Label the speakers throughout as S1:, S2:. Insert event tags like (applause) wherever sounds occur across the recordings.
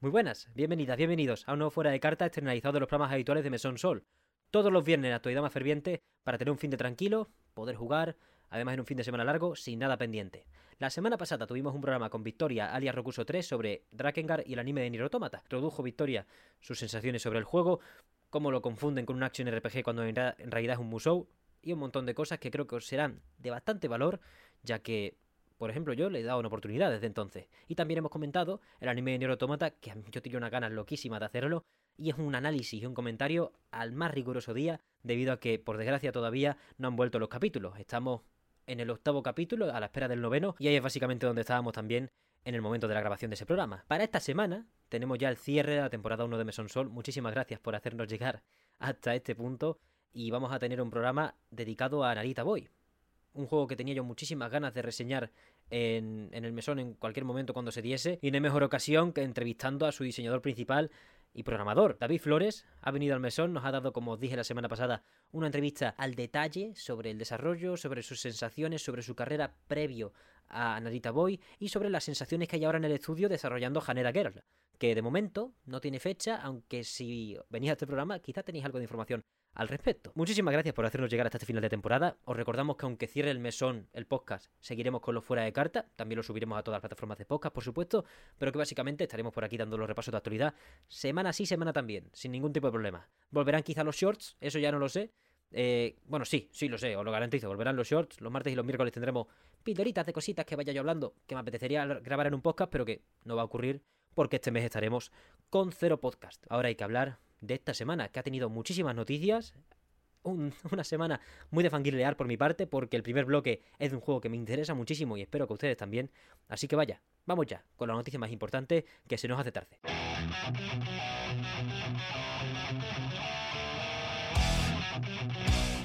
S1: Muy buenas, bienvenidas, bienvenidos a un nuevo Fuera de Carta externalizado de los programas habituales de Mesón Sol. Todos los viernes en actualidad más ferviente para tener un fin de tranquilo, poder jugar, además en un fin de semana largo, sin nada pendiente. La semana pasada tuvimos un programa con Victoria, alias Rokuso 3, sobre Drakengard y el anime de Nier Automata. Introdujo Victoria sus sensaciones sobre el juego, cómo lo confunden con un action RPG cuando en realidad es un musou, y un montón de cosas que creo que os serán de bastante valor, ya que por ejemplo, yo le he dado una oportunidad desde entonces. Y también hemos comentado el anime de Nier Automata, que yo tenía una ganas loquísima de hacerlo, y es un análisis y un comentario al más riguroso día, debido a que, por desgracia, todavía no han vuelto los capítulos. Estamos en el octavo capítulo, a la espera del noveno, y ahí es básicamente donde estábamos también en el momento de la grabación de ese programa. Para esta semana tenemos ya el cierre de la temporada 1 de Meson Sol. Muchísimas gracias por hacernos llegar hasta este punto y vamos a tener un programa dedicado a Narita Boy, un juego que tenía yo muchísimas ganas de reseñar en, el mesón en cualquier momento cuando se diese, y no mejor ocasión que entrevistando a su diseñador principal y programador. David Flores ha venido al mesón, nos ha dado, como os dije la semana pasada, una entrevista al detalle sobre el desarrollo, sobre sus sensaciones, sobre su carrera previo a Narita Boy y sobre las sensaciones que hay ahora en el estudio desarrollando Haneda Girl, que de momento no tiene fecha, aunque si venís a este programa quizá tenéis algo de información al respecto. Muchísimas gracias por hacernos llegar hasta este final de temporada. Os recordamos que aunque cierre el mesón, el podcast, seguiremos con los fuera de carta. También lo subiremos a todas las plataformas de podcast, por supuesto. Pero que básicamente estaremos por aquí dando los repasos de actualidad. Semana sí, semana también, sin ningún tipo de problema. Volverán quizá los shorts, eso ya no lo sé. Eh, bueno, sí, sí lo sé, os lo garantizo. Volverán los shorts. Los martes y los miércoles tendremos pildoritas de cositas que vaya yo hablando, que me apetecería grabar en un podcast, pero que no va a ocurrir porque este mes estaremos con cero podcast. Ahora hay que hablar de esta semana, que ha tenido muchísimas noticias. (laughs) una semana muy de fangirlear por mi parte, porque el primer bloque es de un juego que me interesa muchísimo y espero que ustedes también. Así que vaya, vamos ya con la noticia más importante que se nos hace tarde.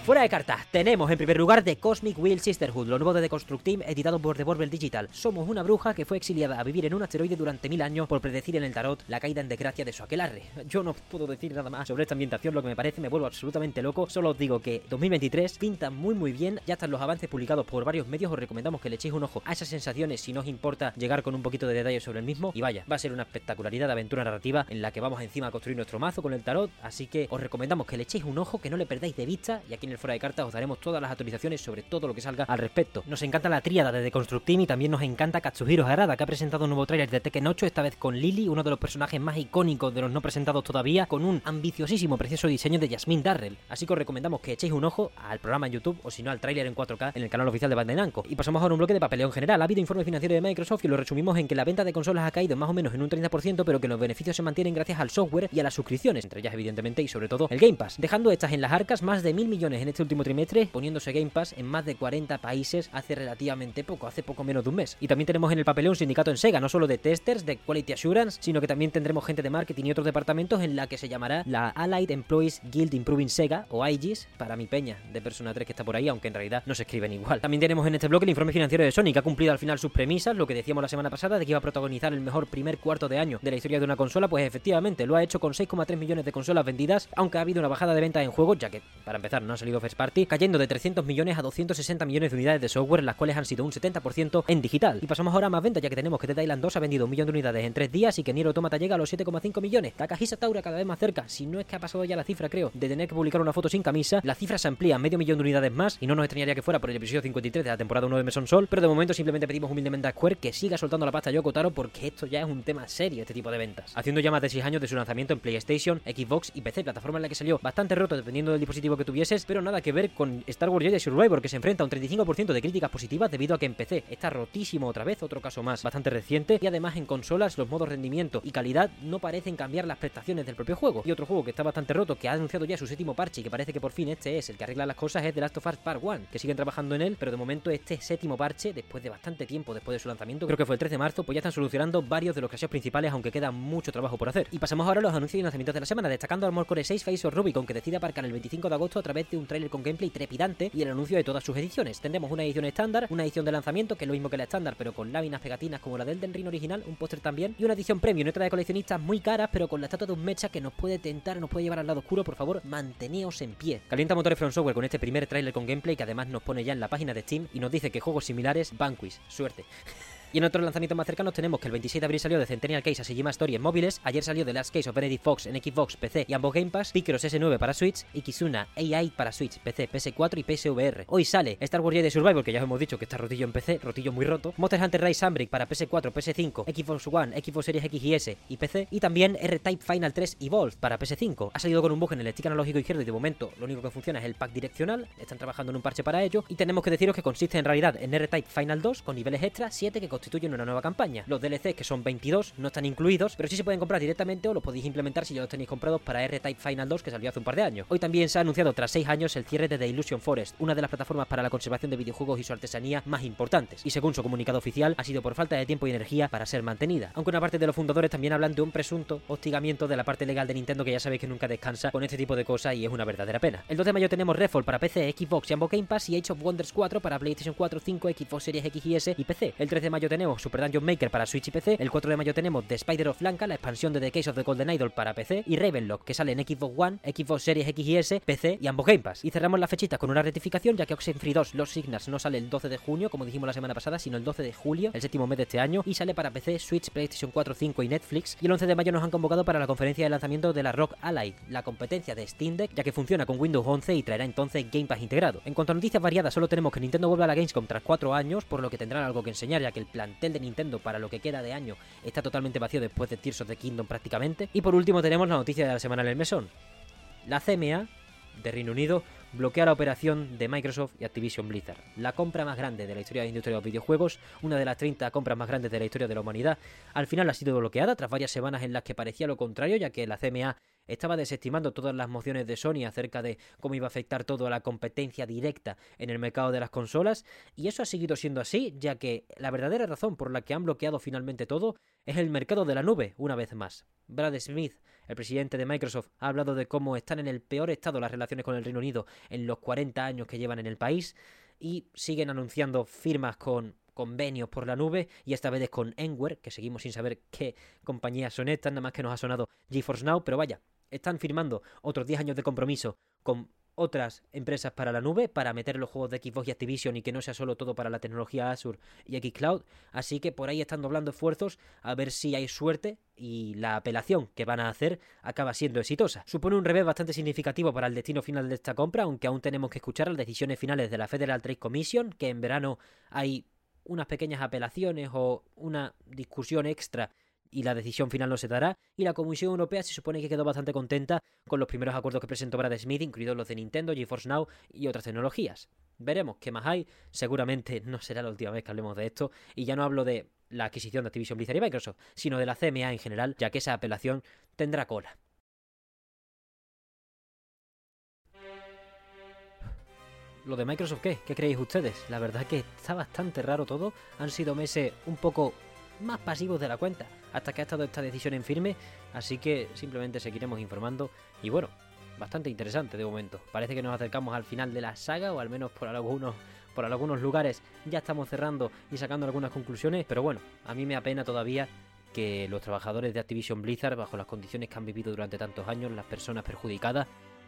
S1: Fuera de cartas, tenemos en primer lugar The Cosmic Wheel Sisterhood, lo nuevo de The Construct Team, editado por Devolver Digital. Somos una bruja que fue exiliada a vivir en un asteroide durante mil años por predecir en el tarot la caída en desgracia de su aquelarre. Yo no puedo decir nada más sobre esta ambientación, lo que me parece me vuelvo absolutamente loco. Solo os digo que 2023 pinta muy muy bien, ya están los avances publicados por varios medios, os recomendamos que le echéis un ojo a esas sensaciones si no os importa llegar con un poquito de detalle sobre el mismo. Y vaya, va a ser una espectacularidad de aventura narrativa en la que vamos encima a construir nuestro mazo con el tarot, así que os recomendamos que le echéis un ojo, que no le perdáis de vista y en el fuera de cartas os daremos todas las actualizaciones sobre todo lo que salga al respecto. Nos encanta la tríada de The Construct Team y también nos encanta Katsuhiro Harada, que ha presentado un nuevo tráiler de Tekken 8, esta vez con Lily, uno de los personajes más icónicos de los no presentados todavía, con un ambiciosísimo, precioso diseño de Jasmine Darrell. Así que os recomendamos que echéis un ojo al programa en YouTube o si no al tráiler en 4K en el canal oficial de Bandai. Y pasamos ahora a un bloque de papeleo en general. Ha habido informe financiero de Microsoft y lo resumimos en que la venta de consolas ha caído más o menos en un 30%, pero que los beneficios se mantienen gracias al software y a las suscripciones, entre ellas evidentemente y sobre todo el Game Pass, dejando estas en las arcas más de mil millones en este último trimestre, poniéndose Game Pass en más de 40 países hace relativamente poco, hace poco menos de un mes. Y también tenemos en el papeleo un sindicato en Sega, no solo de testers, de Quality Assurance, sino que también tendremos gente de marketing y otros departamentos en la que se llamará la Allied Employees Guild Improving Sega, o IGIS, para mi peña de Persona 3 que está por ahí, aunque en realidad no se escriben igual. También tenemos en este bloque el informe financiero de Sony, que ha cumplido al final sus premisas, lo que decíamos la semana pasada de que iba a protagonizar el mejor primer cuarto de año de la historia de una consola, pues efectivamente lo ha hecho con 6,3 millones de consolas vendidas, aunque ha habido una bajada de ventas en juego, ya que, para empezar, no ha salido first party, cayendo de 300 millones a 260 millones de unidades de software, las cuales han sido un 70% en digital. Y pasamos ahora a más ventas, ya que tenemos que Dead Island 2 ha vendido un millón de unidades en 3 días y que Nier Automata llega a los 7,5 millones. Takahisa Taura cada vez más cerca, si no es que ha pasado ya la cifra, creo, de tener que publicar una foto sin camisa, la cifra se amplía a medio millón de unidades más y no nos extrañaría que fuera por el episodio 53 de la temporada 1 de Meson Sol, pero de momento simplemente pedimos humildemente a Square que siga soltando la pasta a Yoko Taro porque esto ya es un tema serio, este tipo de ventas. Haciendo ya más de 6 años de su lanzamiento en PlayStation, Xbox y PC, plataforma en la que salió bastante roto dependiendo del dispositivo que tuvieses, pero nada que ver con Star Wars Jedi Survivor que se enfrenta a un 35% de críticas positivas debido a que en PC está rotísimo otra vez, otro caso más bastante reciente, y además en consolas los modos rendimiento y calidad no parecen cambiar las prestaciones del propio juego. Y otro juego que está bastante roto, que ha anunciado ya su séptimo parche y que parece que por fin este es el que arregla las cosas, es The Last of Us Part 1, que siguen trabajando en él, pero de momento este séptimo parche, después de bastante tiempo después de su lanzamiento, creo que fue el 3 de marzo, pues ya están solucionando varios de los casos principales, aunque queda mucho trabajo por hacer. Y pasamos ahora a los anuncios y lanzamientos de la semana, destacando Armor Core 6 Face of Rubicon, que decide aparcar el 25 de agosto a través de un trailer con gameplay trepidante y el anuncio de todas sus ediciones. Tendremos una edición estándar, una edición de lanzamiento, que es lo mismo que la estándar, pero con láminas pegatinas como la del Den Ring original, un póster también, y una edición premium, otra de coleccionistas muy caras, pero con la estatua de un mecha que nos puede tentar, nos puede llevar al lado oscuro, por favor, manteneos en pie. Calienta motores From Software con este primer tráiler con gameplay que además nos pone ya en la página de Steam y nos dice que juegos similares, Vanquish, suerte. (laughs) Y en otros lanzamientos más cercanos tenemos que el 26 de abril salió de Centennial Case a Shijima Story en móviles, ayer salió The Last Case of Benedict Fox en Xbox, PC y ambos Game Pass, Picross S9 para Switch y Kizuna AI para Switch, PC, PS4 y PSVR. Hoy sale Star Wars Jedi Survival, que ya os hemos dicho que está rotillo en PC, rotillo muy roto, Monster Hunter Rise Sunbreak para PS4, PS5, Xbox One, Xbox Series X y S y PC, y también R-Type Final 3 Evolved para PS5. Ha salido con un bug en el stick analógico izquierdo y de momento lo único que funciona es el pack direccional, están trabajando en un parche para ello, y tenemos que deciros que consiste en realidad en R-Type Final 2 con niveles extra 7 que constituyen una nueva campaña. Los DLCs, que son 22, no están incluidos, pero sí se pueden comprar directamente o los podéis implementar si ya los tenéis comprados para R-Type Final 2 que salió hace un par de años. Hoy también se ha anunciado tras 6 años el cierre de The Illusion Forest, una de las plataformas para la conservación de videojuegos y su artesanía más importantes, y según su comunicado oficial ha sido por falta de tiempo y energía para ser mantenida. Aunque una parte de los fundadores también hablan de un presunto hostigamiento de la parte legal de Nintendo que ya sabéis que nunca descansa con este tipo de cosas y es una verdadera pena. El 2 de mayo tenemos Redfall para PC, Xbox y ambos Game Pass y Age of Wonders 4 para PlayStation 4, 5, Xbox Series X y S y PC. El 3 de mayo tenemos Super Dungeon Maker para Switch y PC. El 4 de mayo tenemos The Spider of Lanka, la expansión de The Case of the Golden Idol para PC y Ravenlock que sale en Xbox One, Xbox Series X y S, PC y ambos Game Pass. Y cerramos la fechita con una rectificación ya que Oxenfree 2 Los Signals no sale el 12 de junio como dijimos la semana pasada, sino el 12 de julio, el séptimo mes de este año y sale para PC, Switch, PlayStation 4, 5 y Netflix. Y el 11 de mayo nos han convocado para la conferencia de lanzamiento de la Rock Ally, la competencia de Steam Deck, ya que funciona con Windows 11 y traerá entonces Game Pass integrado. En cuanto a noticias variadas, solo tenemos que Nintendo vuelve a la Gamescom tras 4 años, por lo que tendrán algo que enseñar, ya que el plantel de Nintendo para lo que queda de año está totalmente vacío después de Tears of the Kingdom prácticamente. Y por último tenemos la noticia de la semana en el mesón. La CMA de Reino Unido bloquea la operación de Microsoft y Activision Blizzard, la compra más grande de la historia de la industria de los videojuegos, una de las 30 compras más grandes de la historia de la humanidad, al final ha sido bloqueada tras varias semanas en las que parecía lo contrario, ya que la CMA estaba desestimando todas las mociones de Sony acerca de cómo iba a afectar todo a la competencia directa en el mercado de las consolas, y eso ha seguido siendo así, ya que la verdadera razón por la que han bloqueado finalmente todo es el mercado de la nube, una vez más. Brad Smith, el presidente de Microsoft, ha hablado de cómo están en el peor estado las relaciones con el Reino Unido en los 40 años que llevan en el país y siguen anunciando firmas con convenios por la nube y esta vez es con Enware, que seguimos sin saber qué compañías son estas, nada más que nos ha sonado GeForce Now, pero vaya, están firmando otros 10 años de compromiso con otras empresas para la nube para meter los juegos de Xbox y Activision y que no sea solo todo para la tecnología Azure y Xcloud. Así que por ahí están doblando esfuerzos a ver si hay suerte y la apelación que van a hacer acaba siendo exitosa. Supone un revés bastante significativo para el destino final de esta compra, aunque aún tenemos que escuchar las decisiones finales de la Federal Trade Commission, que en verano hay unas pequeñas apelaciones o una discusión extra y la decisión final no se dará. Y la Comisión Europea se supone que quedó bastante contenta con los primeros acuerdos que presentó Brad Smith, incluidos los de Nintendo, GeForce Now y otras tecnologías. Veremos qué más hay. Seguramente no será la última vez que hablemos de esto. Y ya no hablo de la adquisición de Activision Blizzard y Microsoft, sino de la CMA en general, ya que esa apelación tendrá cola. ¿Lo de Microsoft qué? ¿Qué creéis ustedes? La verdad que está bastante raro todo. Han sido meses un poco más pasivos de la cuenta hasta que ha estado esta decisión en firme, así que simplemente seguiremos informando y bueno, bastante interesante de momento. Parece que nos acercamos al final de la saga o al menos por algunos por algunos lugares ya estamos cerrando y sacando algunas conclusiones, pero bueno, a mí me apena todavía que los trabajadores de Activision Blizzard, bajo las condiciones que han vivido durante tantos años, las personas perjudicadas,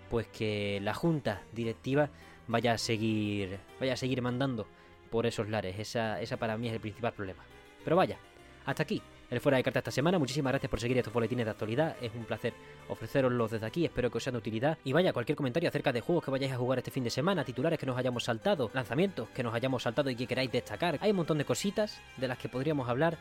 S1: pues que la junta directiva vaya a seguir vaya a seguir mandando por esos lares. Esa, esa para mí es el principal problema. Pero vaya, hasta aquí el fuera de carta esta semana. Muchísimas gracias por seguir estos boletines de actualidad. Es un placer ofreceroslos desde aquí. Espero que os sean de utilidad. Y vaya, cualquier comentario acerca de juegos que vayáis a jugar este fin de semana, titulares que nos hayamos saltado, lanzamientos que nos hayamos saltado y que queráis destacar. Hay un montón de cositas de las que podríamos hablar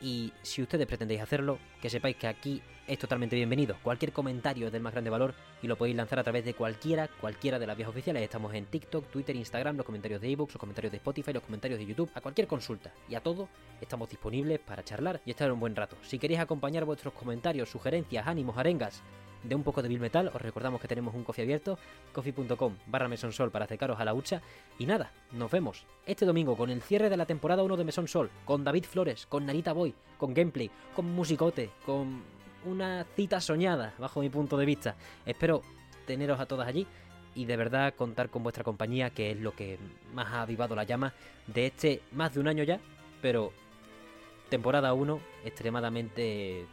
S1: y si ustedes pretendéis hacerlo, que sepáis que aquí es totalmente bienvenido. Cualquier comentario es del más grande valor y lo podéis lanzar a través de cualquiera, cualquiera de las vías oficiales. Estamos en TikTok, Twitter, Instagram, los comentarios de ebooks, los comentarios de Spotify, los comentarios de YouTube, a cualquier consulta y a todo estamos disponibles para charlar y estar un buen rato. Si queréis acompañar vuestros comentarios, sugerencias, ánimos, arengas de un poco de Bill Metal, os recordamos que tenemos un coffee abierto, coffee.com barra Mesonsol para acercaros a la hucha. Y nada, nos vemos este domingo con el cierre de la temporada 1 de Mesón Sol, con David Flores, con Narita Boy, con gameplay, con musicote, con una cita soñada, bajo mi punto de vista. Espero teneros a todas allí y de verdad contar con vuestra compañía, que es lo que más ha avivado la llama de este más de un año ya, pero temporada 1 extremadamente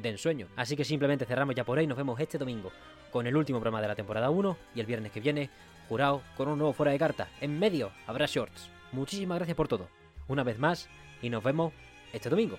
S1: de ensueño. Así que simplemente cerramos ya por ahí, nos vemos este domingo con el último programa de la temporada 1 y el viernes que viene, jurado con un nuevo fuera de carta. En medio habrá shorts. Muchísimas gracias por todo. Una vez más, y nos vemos este domingo.